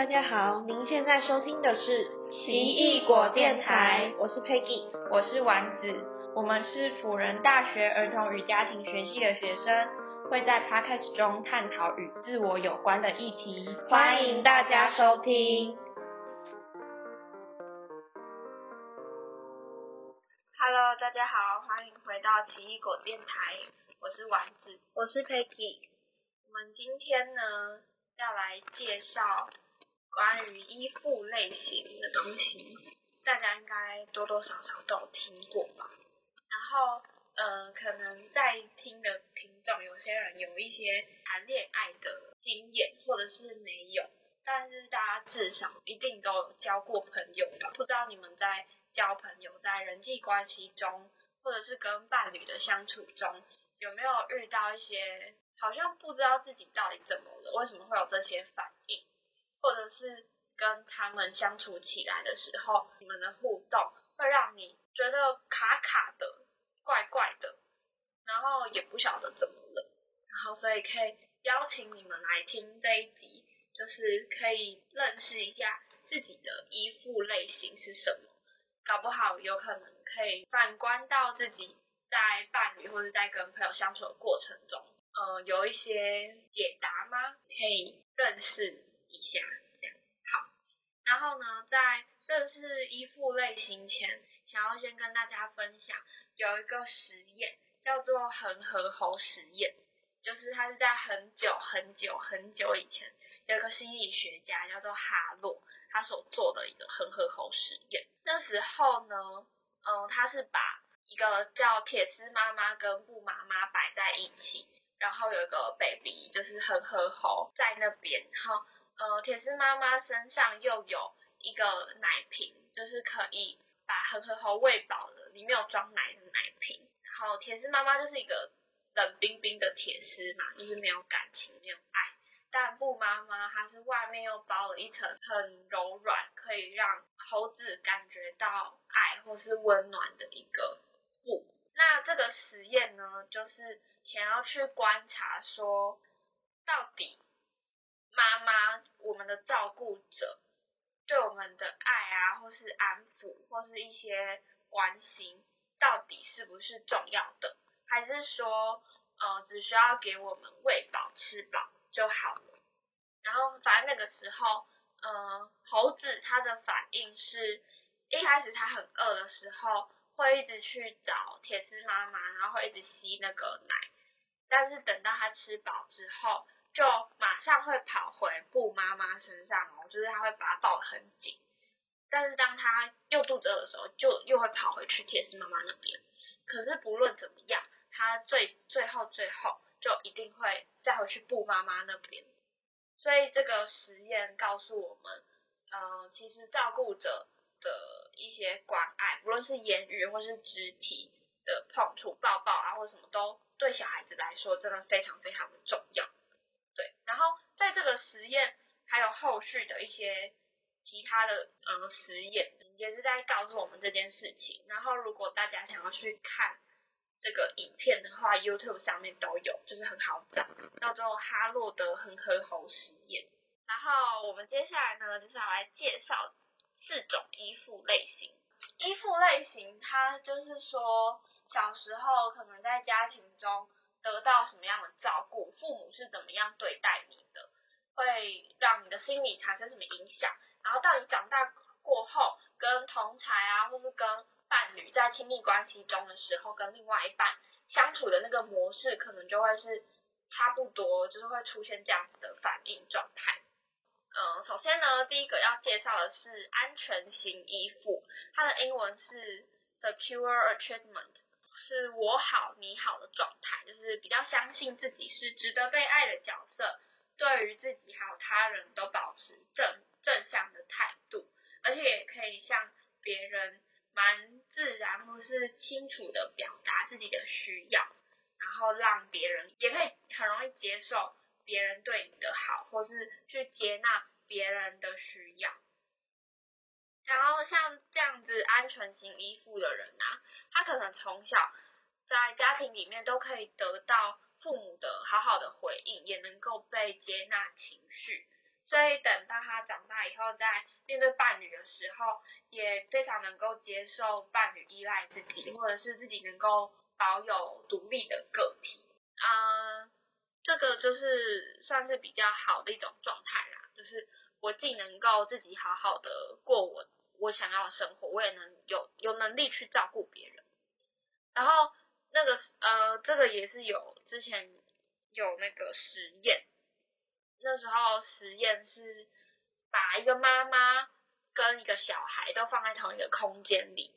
大家好，您现在收听的是奇异果电台，我是 Peggy，我是丸子，我们是辅仁大学儿童与家庭学系的学生，会在 Podcast 中探讨与自我有关的议题，欢迎大家收听。Hello，大家好，欢迎回到奇异果电台，我是丸子，我是 Peggy，我们今天呢要来介绍。关于衣服类型的东西，大家应该多多少少都有听过吧。然后，呃，可能在听的听众，有些人有一些谈恋爱的经验，或者是没有，但是大家至少一定都有交过朋友吧？不知道你们在交朋友，在人际关系中，或者是跟伴侣的相处中，有没有遇到一些好像不知道自己到底怎么了，为什么会有这些反？或者是跟他们相处起来的时候，你们的互动会让你觉得卡卡的、怪怪的，然后也不晓得怎么了，然后所以可以邀请你们来听这一集，就是可以认识一下自己的依附类型是什么，搞不好有可能可以反观到自己在伴侣或者在跟朋友相处的过程中，呃，有一些解答吗？可以认识。一下，这样好。然后呢，在认识依附类型前，想要先跟大家分享有一个实验，叫做恒河猴实验。就是它是在很久很久很久以前，有一个心理学家叫做哈洛，他所做的一个恒河猴实验。那时候呢，嗯，他是把一个叫铁丝妈妈跟布妈妈摆在一起，然后有一个 baby，就是恒河猴在那边，然后。呃，铁丝妈妈身上又有一个奶瓶，就是可以把恒河猴喂饱的，里面有装奶的奶瓶。然后铁丝妈妈就是一个冷冰冰的铁丝嘛，就是没有感情，没有爱。但布妈妈她是外面又包了一层很柔软，可以让猴子感觉到爱或是温暖的一个布。那这个实验呢，就是想要去观察说，到底。妈妈，我们的照顾者对我们的爱啊，或是安抚，或是一些关心，到底是不是重要的？还是说，呃，只需要给我们喂饱、吃饱就好了？然后，反正那个时候，呃，猴子它的反应是，一开始它很饿的时候，会一直去找铁丝妈妈，然后会一直吸那个奶，但是等到它吃饱之后，就马上会跑回布妈妈身上哦，就是他会把它抱很紧，但是当他又肚子饿的时候，就又会跑回去铁丝妈妈那边。可是不论怎么样，他最最后最后就一定会再回去布妈妈那边。所以这个实验告诉我们，呃，其实照顾者的一些关爱，不论是言语或是肢体的碰触、抱抱啊，或什么都对小孩子来说真的非常非常的重要。对，然后在这个实验还有后续的一些其他的呃实验，也是在告诉我们这件事情。然后如果大家想要去看这个影片的话，YouTube 上面都有，就是很好找，叫做哈洛德恒河猴实验。然后我们接下来呢，就是要来介绍四种依附类型。依附类型，它就是说小时候可能在家庭中。得到什么样的照顾，父母是怎么样对待你的，会让你的心理产生什么影响？然后到你长大过后，跟同才啊，或是跟伴侣在亲密关系中的时候，跟另外一半相处的那个模式，可能就会是差不多，就是会出现这样子的反应状态。嗯，首先呢，第一个要介绍的是安全型依附，它的英文是 secure attachment。是我好你好的状态，就是比较相信自己是值得被爱的角色，对于自己还有他人都保持正正向的态度，而且也可以向别人蛮自然或是清楚的表达自己的需要，然后让别人也可以很容易接受别人对你的好，或是去接纳别人的需要。然后像这样子安全型依附的人啊，可能从小在家庭里面都可以得到父母的好好的回应，也能够被接纳情绪，所以等到他长大以后，在面对伴侣的时候，也非常能够接受伴侣依赖自己，或者是自己能够保有独立的个体。嗯，这个就是算是比较好的一种状态啦，就是我既能够自己好好的过我我想要的生活，我也能有有能力去照顾别人。然后那个呃，这个也是有之前有那个实验。那时候实验是把一个妈妈跟一个小孩都放在同一个空间里，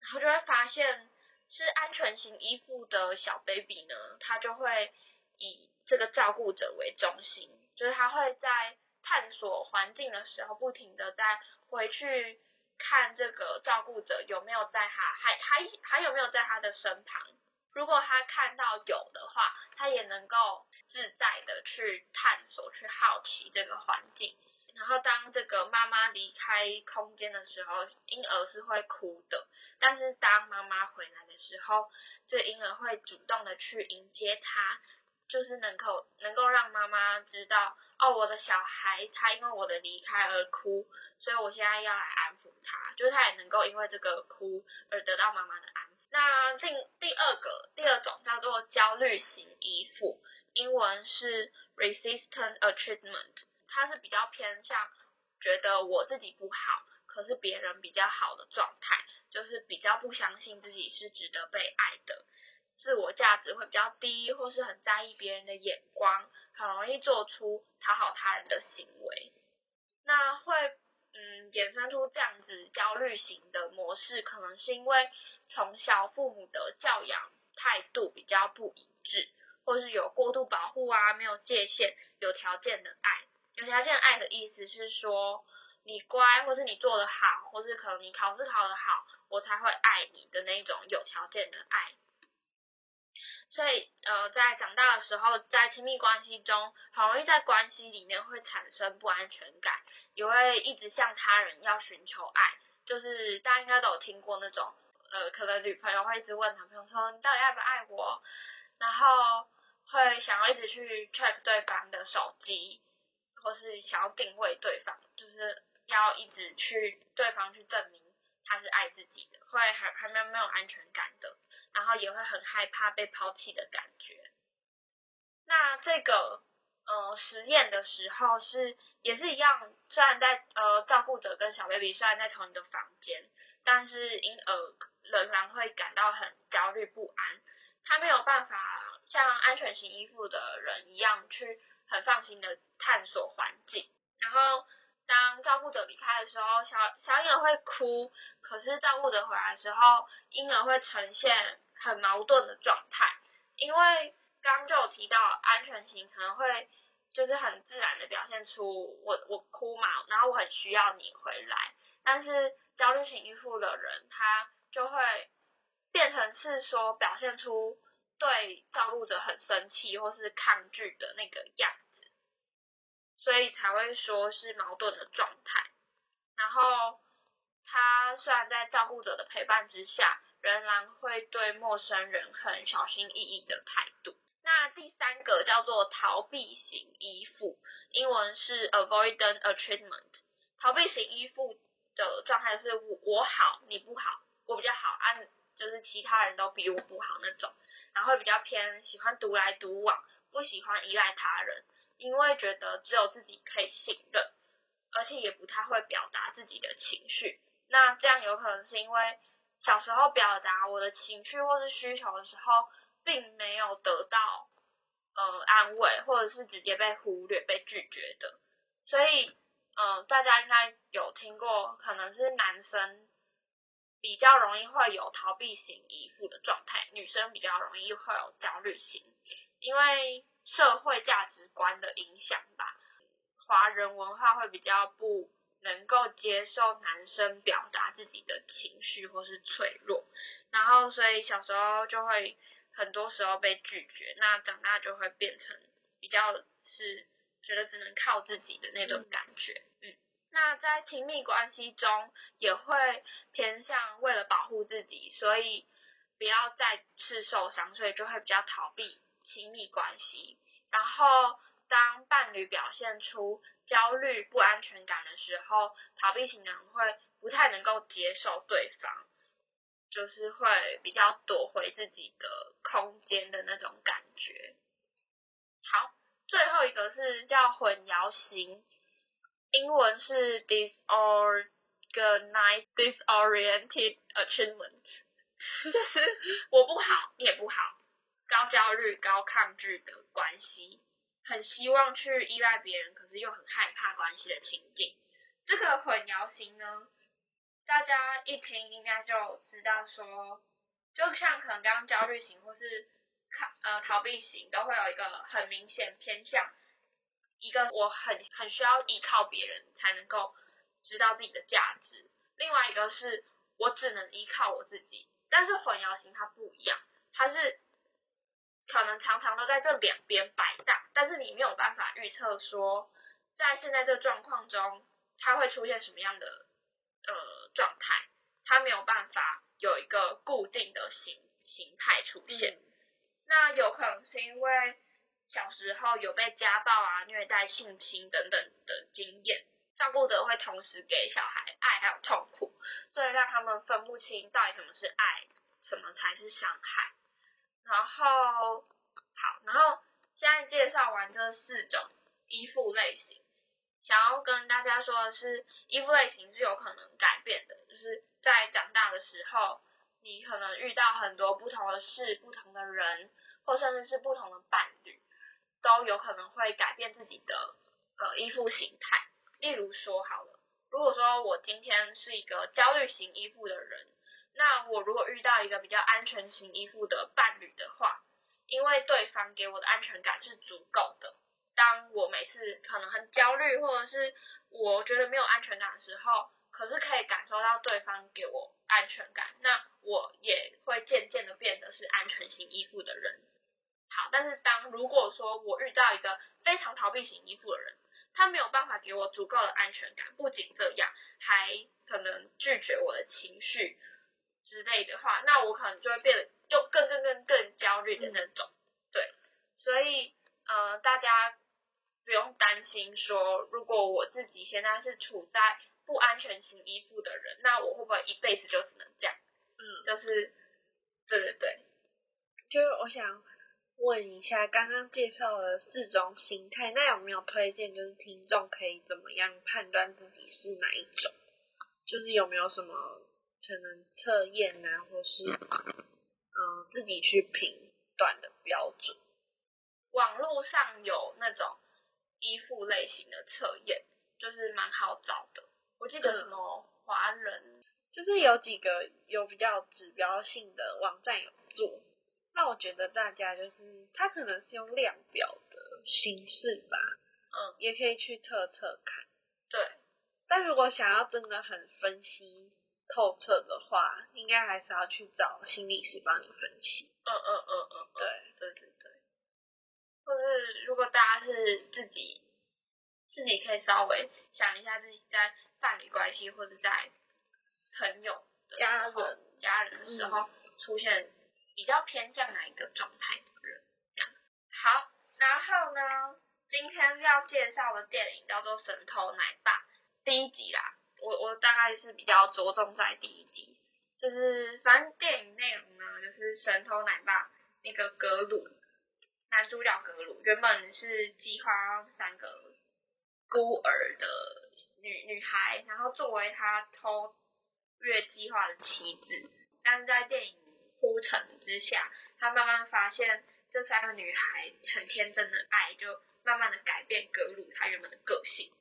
然后就会发现是安全型依附的小 baby 呢，他就会以这个照顾者为中心，就是他会在探索环境的时候，不停的在回去看这个照顾者有没有在他还还还有没有在他的身旁。如果他看到有的话，他也能够自在的去探索、去好奇这个环境。然后当这个妈妈离开空间的时候，婴儿是会哭的。但是当妈妈回来的时候，这婴儿会主动的去迎接他，就是能够能够让妈妈知道，哦，我的小孩他因为我的离开而哭，所以我现在要来安抚他，就是他也能够因为这个哭而得到妈妈的安抚。那另第二个第二种叫做焦虑型依附，英文是 resistant attachment，它是比较偏向觉得我自己不好，可是别人比较好的状态，就是比较不相信自己是值得被爱的，自我价值会比较低，或是很在意别人的眼光，很容易做出讨好他人的行为，那会。嗯，衍生出这样子焦虑型的模式，可能是因为从小父母的教养态度比较不一致，或是有过度保护啊，没有界限，有条件的爱。有条件爱的意思是说，你乖，或是你做得好，或是可能你考试考得好，我才会爱你的那种有条件的爱。所以，呃，在长大的时候，在亲密关系中，很容易在关系里面会产生不安全感，也会一直向他人要寻求爱。就是大家应该都有听过那种，呃，可能女朋友会一直问男朋友说：“你到底爱不爱我？”然后会想要一直去 check 对方的手机，或是想要定位对方，就是要一直去对方去证明他是爱自己的，会还还没有没有安全感的。然后也会很害怕被抛弃的感觉。那这个呃实验的时候是也是一样，虽然在呃照顾者跟小 baby 虽然在同一个房间，但是婴儿仍然会感到很焦虑不安。他没有办法像安全型依附的人一样去很放心的探索环境。然后当照顾者离开的时候，小小婴儿会哭。可是照顾者回来的时候，婴儿会呈现很矛盾的状态，因为刚就有提到安全型可能会就是很自然的表现出我我哭嘛，然后我很需要你回来，但是焦虑型依附的人他就会变成是说表现出对照顾者很生气或是抗拒的那个样子，所以才会说是矛盾的状态，然后。他虽然在照顾者的陪伴之下，仍然会对陌生人很小心翼翼的态度。那第三个叫做逃避型依附，英文是 avoidant attachment。逃避型依附的状态是我我好你不好，我比较好，按就是其他人都比我不好那种，然后会比较偏喜欢独来独往，不喜欢依赖他人，因为觉得只有自己可以信任，而且也不太会表达自己的情绪。那这样有可能是因为小时候表达我的情绪或是需求的时候，并没有得到呃安慰，或者是直接被忽略、被拒绝的。所以，嗯，大家应该有听过，可能是男生比较容易会有逃避型依附的状态，女生比较容易会有焦虑型，因为社会价值观的影响吧，华人文化会比较不。能够接受男生表达自己的情绪或是脆弱，然后所以小时候就会很多时候被拒绝，那长大就会变成比较是觉得只能靠自己的那种感觉，嗯，那在亲密关系中也会偏向为了保护自己，所以不要再次受伤，所以就会比较逃避亲密关系，然后。当伴侣表现出焦虑、不安全感的时候，逃避型的人会不太能够接受对方，就是会比较躲回自己的空间的那种感觉。好，最后一个是叫混淆型，英文是 disorganized disoriented achievement，就是我不好，你也不好，高焦虑、高抗拒的关系。很希望去依赖别人，可是又很害怕关系的情境。这个混淆型呢，大家一听应该就知道说，就像可能刚刚焦虑型或是抗呃逃避型，都会有一个很明显偏向一个我很很需要依靠别人才能够知道自己的价值，另外一个是我只能依靠我自己。但是混淆型它不一样，它是。可能常常都在这两边摆荡，但是你没有办法预测说，在现在这状况中，它会出现什么样的呃状态，它没有办法有一个固定的形形态出现。那有可能是因为小时候有被家暴啊、虐待、性侵等等的经验，照顾者会同时给小孩爱还有痛苦，所以让他们分不清到底什么是爱，什么才是伤害。然后好，然后现在介绍完这四种依附类型，想要跟大家说的是，依附类型是有可能改变的，就是在长大的时候，你可能遇到很多不同的事、不同的人，或甚至是不同的伴侣，都有可能会改变自己的呃依附形态。例如说好了，如果说我今天是一个焦虑型依附的人。那我如果遇到一个比较安全型依附的伴侣的话，因为对方给我的安全感是足够的，当我每次可能很焦虑或者是我觉得没有安全感的时候，可是可以感受到对方给我安全感，那我也会渐渐的变得是安全型依附的人。好，但是当如果说我遇到一个非常逃避型依附的人，他没有办法给我足够的安全感，不仅这样，还可能拒绝我的情绪。之类的话，那我可能就会变得就更更更更焦虑的那种，对，所以呃，大家不用担心说，如果我自己现在是处在不安全型依附的人，那我会不会一辈子就只能这样？嗯，就是，对对对，就是我想问一下，刚刚介绍了四种心态，那有没有推荐，就是听众可以怎么样判断自己是哪一种？就是有没有什么？可能测验啊，或是嗯自己去评断的标准。网络上有那种依附类型的测验，就是蛮好找的。我记得什么华人，就是有几个有比较指标性的网站有做。那我觉得大家就是，它可能是用量表的形式吧，嗯，也可以去测测看。对，但如果想要真的很分析。透彻的话，应该还是要去找心理师帮你分析。嗯嗯嗯嗯，对对对对。或是如果大家是自己，自己可以稍微想一下自己在伴侣关系或者在朋友、家人、家人的时候出现比较偏向哪一个状态的人。好，然后呢，今天要介绍的电影叫做《神偷奶爸》第一集啦。我我大概是比较着重在第一集，就是反正电影内容呢，就是神偷奶爸那个格鲁，男主角格鲁原本是计划三个孤儿的女女孩，然后作为他偷越计划的妻子，但是在电影铺陈之下，他慢慢发现这三个女孩很天真的爱，就慢慢的改变格鲁他原本的个性。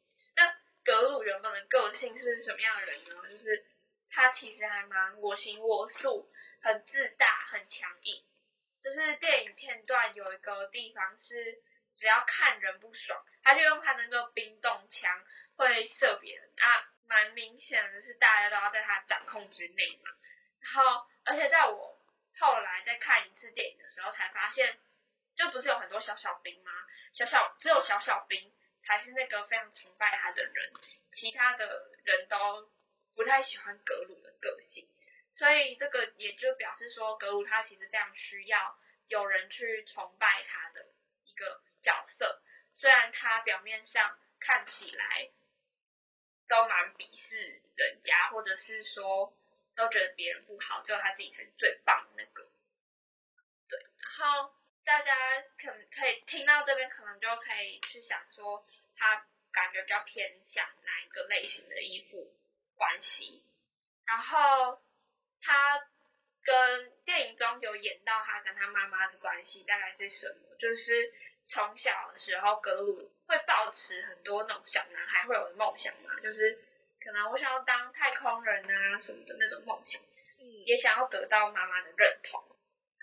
格鲁原本的个性是什么样的人呢？就是他其实还蛮我行我素，很自大，很强硬。就是电影片段有一个地方是，只要看人不爽，他就用他那个冰冻枪会射别人啊，蛮明显的是大家都要在他掌控之内嘛。然后，而且在我后来再看一次电影的时候，才发现，就不是有很多小小兵吗？小小只有小小兵。才是那个非常崇拜他的人，其他的人都不太喜欢格鲁的个性，所以这个也就表示说，格鲁他其实非常需要有人去崇拜他的一个角色，虽然他表面上看起来都蛮鄙视人家，或者是说都觉得别人不好，只有他自己才是最棒的那个。对，然后大家可可以听到这边，可能就可以去想说，他感觉比较偏向哪一个类型的依附关系，然后他。跟电影中有演到他跟他妈妈的关系大概是什么？就是从小的时候，格鲁会抱持很多那种小男孩会有的梦想嘛，就是可能我想要当太空人啊什么的那种梦想，嗯，也想要得到妈妈的认同。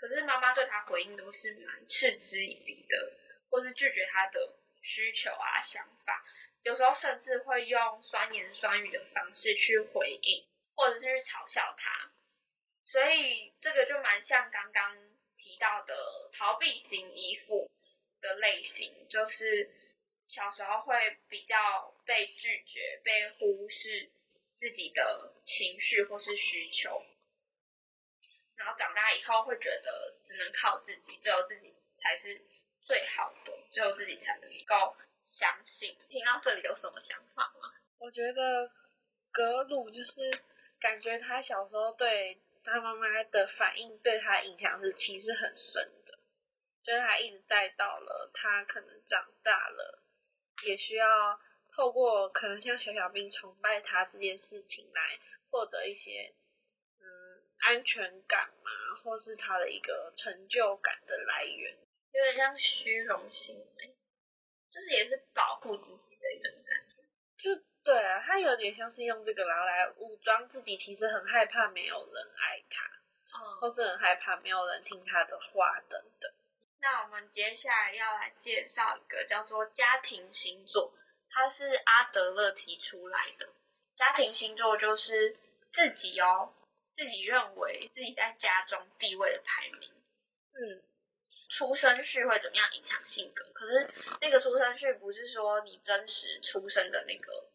可是妈妈对他回应都是蛮嗤之以鼻的，或是拒绝他的需求啊想法，有时候甚至会用酸言酸语的方式去回应，或者是去嘲笑他。所以这个就蛮像刚刚提到的逃避型依附的类型，就是小时候会比较被拒绝、被忽视自己的情绪或是需求，然后长大以后会觉得只能靠自己，只有自己才是最好的，只有自己才能够相信。听到这里有什么想法吗？我觉得格鲁就是感觉他小时候对。他妈妈的反应对他影响是其实很深的，就是他一直带到了他可能长大了，也需要透过可能像小小兵崇拜他这件事情来获得一些安全感嘛，或是他的一个成就感的来源，有点像虚荣心，就是也是保护自己的一种感觉，就。对啊，他有点像是用这个然后来武装自己，其实很害怕没有人爱他，嗯，或是很害怕没有人听他的话等等。那我们接下来要来介绍一个叫做家庭星座，它是阿德勒提出来的。家庭星座就是自己哦，自己认为自己在家中地位的排名。嗯，出生序会怎么样影响性格？可是那个出生序不是说你真实出生的那个。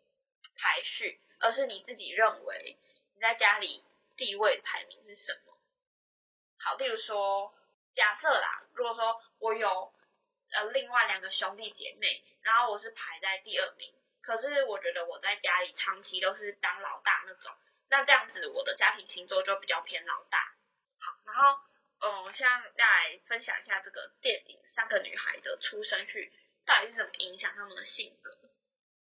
排序，而是你自己认为你在家里地位排名是什么？好，例如说，假设啦，如果说我有呃另外两个兄弟姐妹，然后我是排在第二名，可是我觉得我在家里长期都是当老大那种，那这样子我的家庭星座就比较偏老大。好，然后嗯，现在来分享一下这个电影三个女孩的出生序到底是怎么影响她们的性格。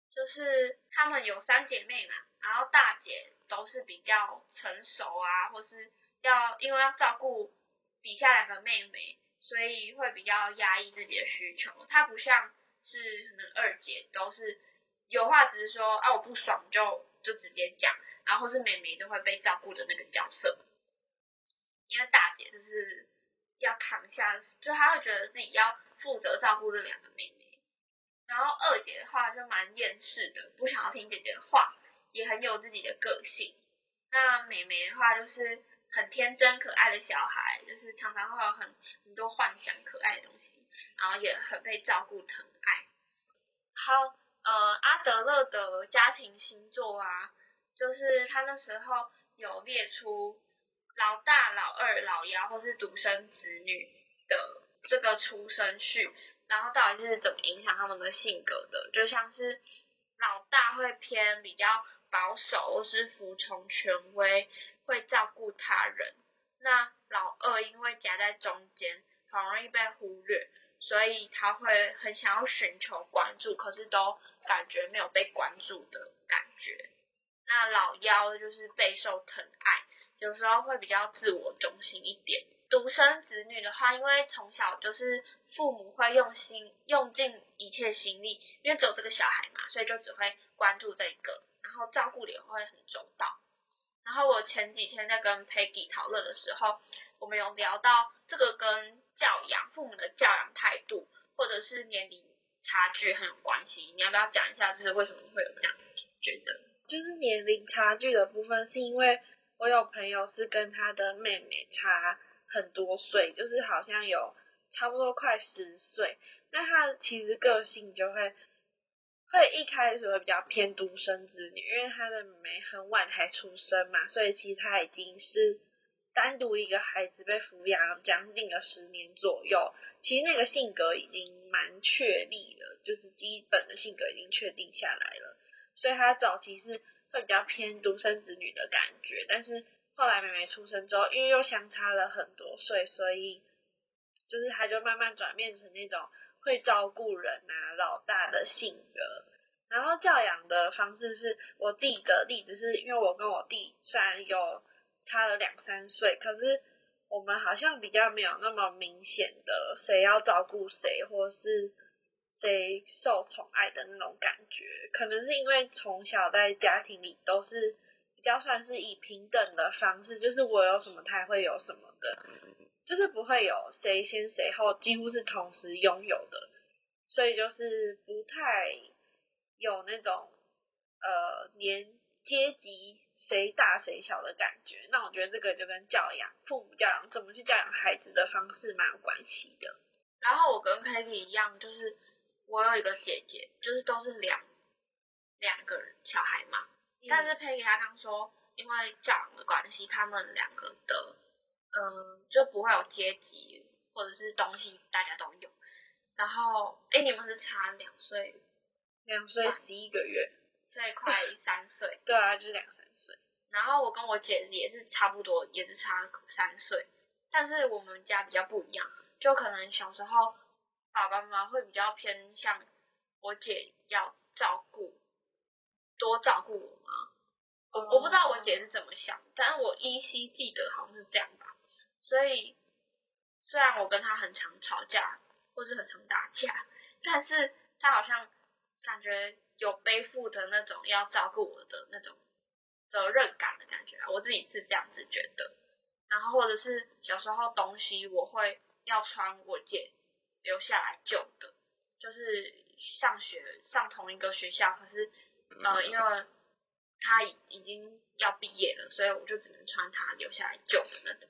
就是她们有三姐妹嘛，然后大姐都是比较成熟啊，或是要因为要照顾底下两个妹妹，所以会比较压抑自己的需求。她不像是可能二姐都是有话直说啊，我不爽就就直接讲，然后是妹妹都会被照顾的那个角色。因为大姐就是要扛下，就她会觉得自己要负责照顾这两个妹妹。然后二姐的话就蛮厌世的，不想要听姐姐的话，也很有自己的个性。那妹妹的话就是很天真可爱的小孩，就是常常会有很很多幻想可爱的东西，然后也很被照顾疼爱。好，呃，阿德勒的家庭星座啊，就是他那时候有列出老大、老二、老幺或是独生子女的这个出生序。然后到底是怎么影响他们的性格的？就像是老大会偏比较保守，或是服从权威，会照顾他人。那老二因为夹在中间，很容易被忽略，所以他会很想要寻求关注，可是都感觉没有被关注的感觉。那老幺就是备受疼爱，有时候会比较自我中心一点。独生子女的话，因为从小就是父母会用心用尽一切心力，因为只有这个小孩嘛，所以就只会关注这一个，然后照顾也会很周到。然后我前几天在跟 Peggy 讨论的时候，我们有聊到这个跟教养、父母的教养态度，或者是年龄差距很有关系。你要不要讲一下，就是为什么会有这样觉得？就是年龄差距的部分，是因为我有朋友是跟他的妹妹差。很多岁，就是好像有差不多快十岁，那他其实个性就会会一开始会比较偏独生子女，因为他的妹妹很晚才出生嘛，所以其实他已经是单独一个孩子被抚养将近了十年左右，其实那个性格已经蛮确立了，就是基本的性格已经确定下来了。所以他早期是会比较偏独生子女的感觉，但是后来妹妹出生之后，因为又相差了很多岁，所以就是他就慢慢转变成那种会照顾人啊、老大的性格。然后教养的方式是我弟的例子，是因为我跟我弟虽然有差了两三岁，可是我们好像比较没有那么明显的谁要照顾谁，或是。谁受宠爱的那种感觉，可能是因为从小在家庭里都是比较算是以平等的方式，就是我有什么他会有什么的，就是不会有谁先谁后，几乎是同时拥有的，所以就是不太有那种呃连阶级谁大谁小的感觉。那我觉得这个就跟教养父母教养怎么去教养孩子的方式蛮有关系的。然后我跟 Peggy 一样，就是。我有一个姐姐，就是都是两两个人小孩嘛，但是佩 y 她刚说，因为教养的关系，他们两个的，嗯，就不会有阶级或者是东西大家都有。然后，哎，你们是差两岁，两岁十一个月，最快三岁，对啊，就是两三岁。然后我跟我姐也是差不多，也是差三岁，但是我们家比较不一样，就可能小时候。爸爸妈妈会比较偏向我姐要照顾，多照顾我妈？我我不知道我姐是怎么想，但是我依稀记得好像是这样吧。所以虽然我跟她很常吵架，或是很常打架，但是她好像感觉有背负的那种要照顾我的那种责任感的感觉，我自己是这样子觉得。然后或者是小时候东西我会要穿我姐。留下来旧的，就是上学上同一个学校，可是呃，因为他已已经要毕业了，所以我就只能穿他留下来旧的那种，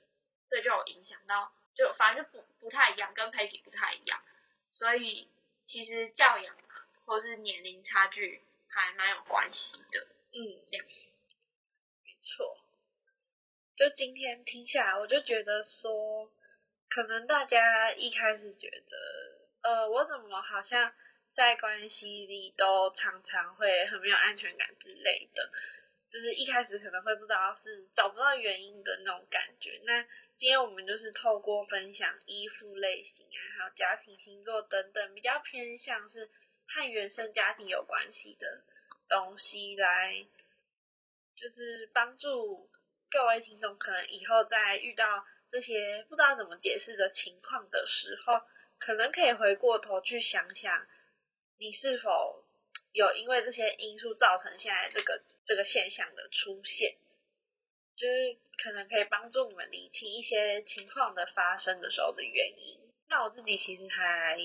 所以就有影响到，就反正就不不太一样，跟 Peggy 不太一样，所以其实教养啊，或是年龄差距还蛮有关系的，嗯，这样，没错，就今天听下来，我就觉得说。可能大家一开始觉得，呃，我怎么好像在关系里都常常会很没有安全感之类的，就是一开始可能会不知道是找不到原因的那种感觉。那今天我们就是透过分享依附类型啊，还有家庭星座等等，比较偏向是和原生家庭有关系的东西，来就是帮助各位听众，可能以后在遇到。这些不知道怎么解释的情况的时候，可能可以回过头去想想，你是否有因为这些因素造成现在这个这个现象的出现，就是可能可以帮助你们理清一些情况的发生的时候的原因。那我自己其实还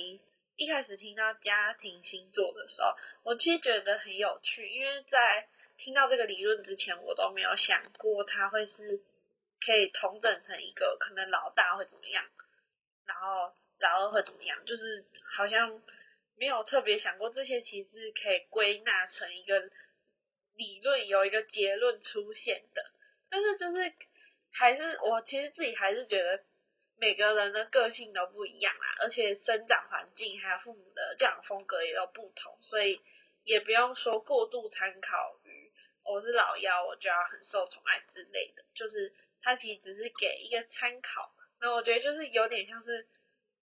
一开始听到家庭星座的时候，我其实觉得很有趣，因为在听到这个理论之前，我都没有想过它会是。可以同整成一个可能老大会怎么样，然后老二会怎么样，就是好像没有特别想过这些，其实可以归纳成一个理论，有一个结论出现的。但是就是还是我其实自己还是觉得每个人的个性都不一样啊，而且生长环境还有父母的教养风格也都不同，所以也不用说过度参考我是老幺我就要很受宠爱之类的，就是。他其实只是给一个参考，那我觉得就是有点像是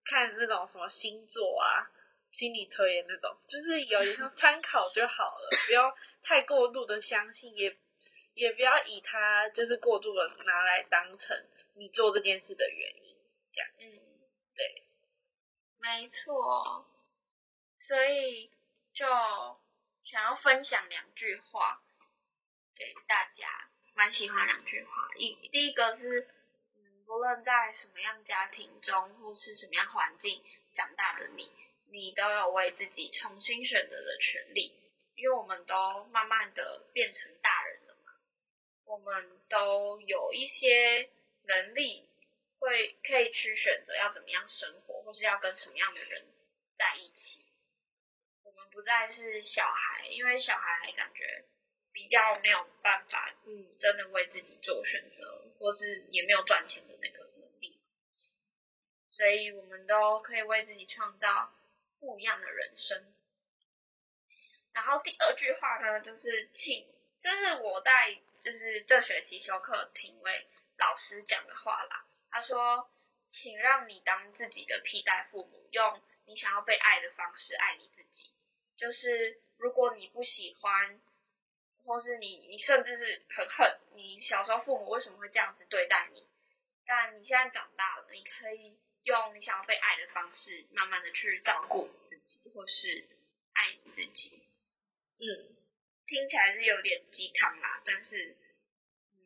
看那种什么星座啊、心理测验那种，就是有点像参考就好了，不要太过度的相信，也也不要以他就是过度的拿来当成你做这件事的原因，这样，嗯，对，没错，所以就想要分享两句话给大家。蛮喜欢两句话，一第一个是，嗯，不论在什么样家庭中或是什么样环境长大的你，你都有为自己重新选择的权利，因为我们都慢慢的变成大人了嘛，我们都有一些能力，会可以去选择要怎么样生活，或是要跟什么样的人在一起，我们不再是小孩，因为小孩感觉。比较没有办法，嗯，真的为自己做选择，或是也没有赚钱的那个能力，所以我们都可以为自己创造不一样的人生。然后第二句话呢，就是请，这是我在就是这学期修课听位老师讲的话啦。他说，请让你当自己的替代父母，用你想要被爱的方式爱你自己。就是如果你不喜欢，或是你你甚至是很恨你小时候父母为什么会这样子对待你，但你现在长大了，你可以用你想要被爱的方式，慢慢的去照顾自己，或是爱你自己。嗯，听起来是有点鸡汤啦，但是，嗯，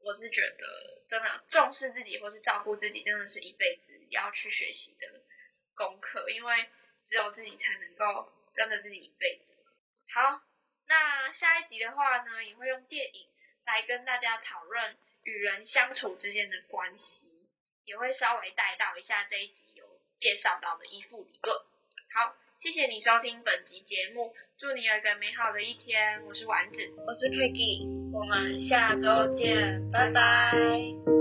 我是觉得真的重视自己或是照顾自己，真的是一辈子要去学习的功课，因为只有自己才能够跟着自己一辈子。好，那下一集的话呢，也会用电影来跟大家讨论与人相处之间的关系，也会稍微带到一下这一集有介绍到的依附理论。好。谢谢你收听本集节目，祝你有一个美好的一天。我是丸子，我是 Peggy，我们下周见，拜拜。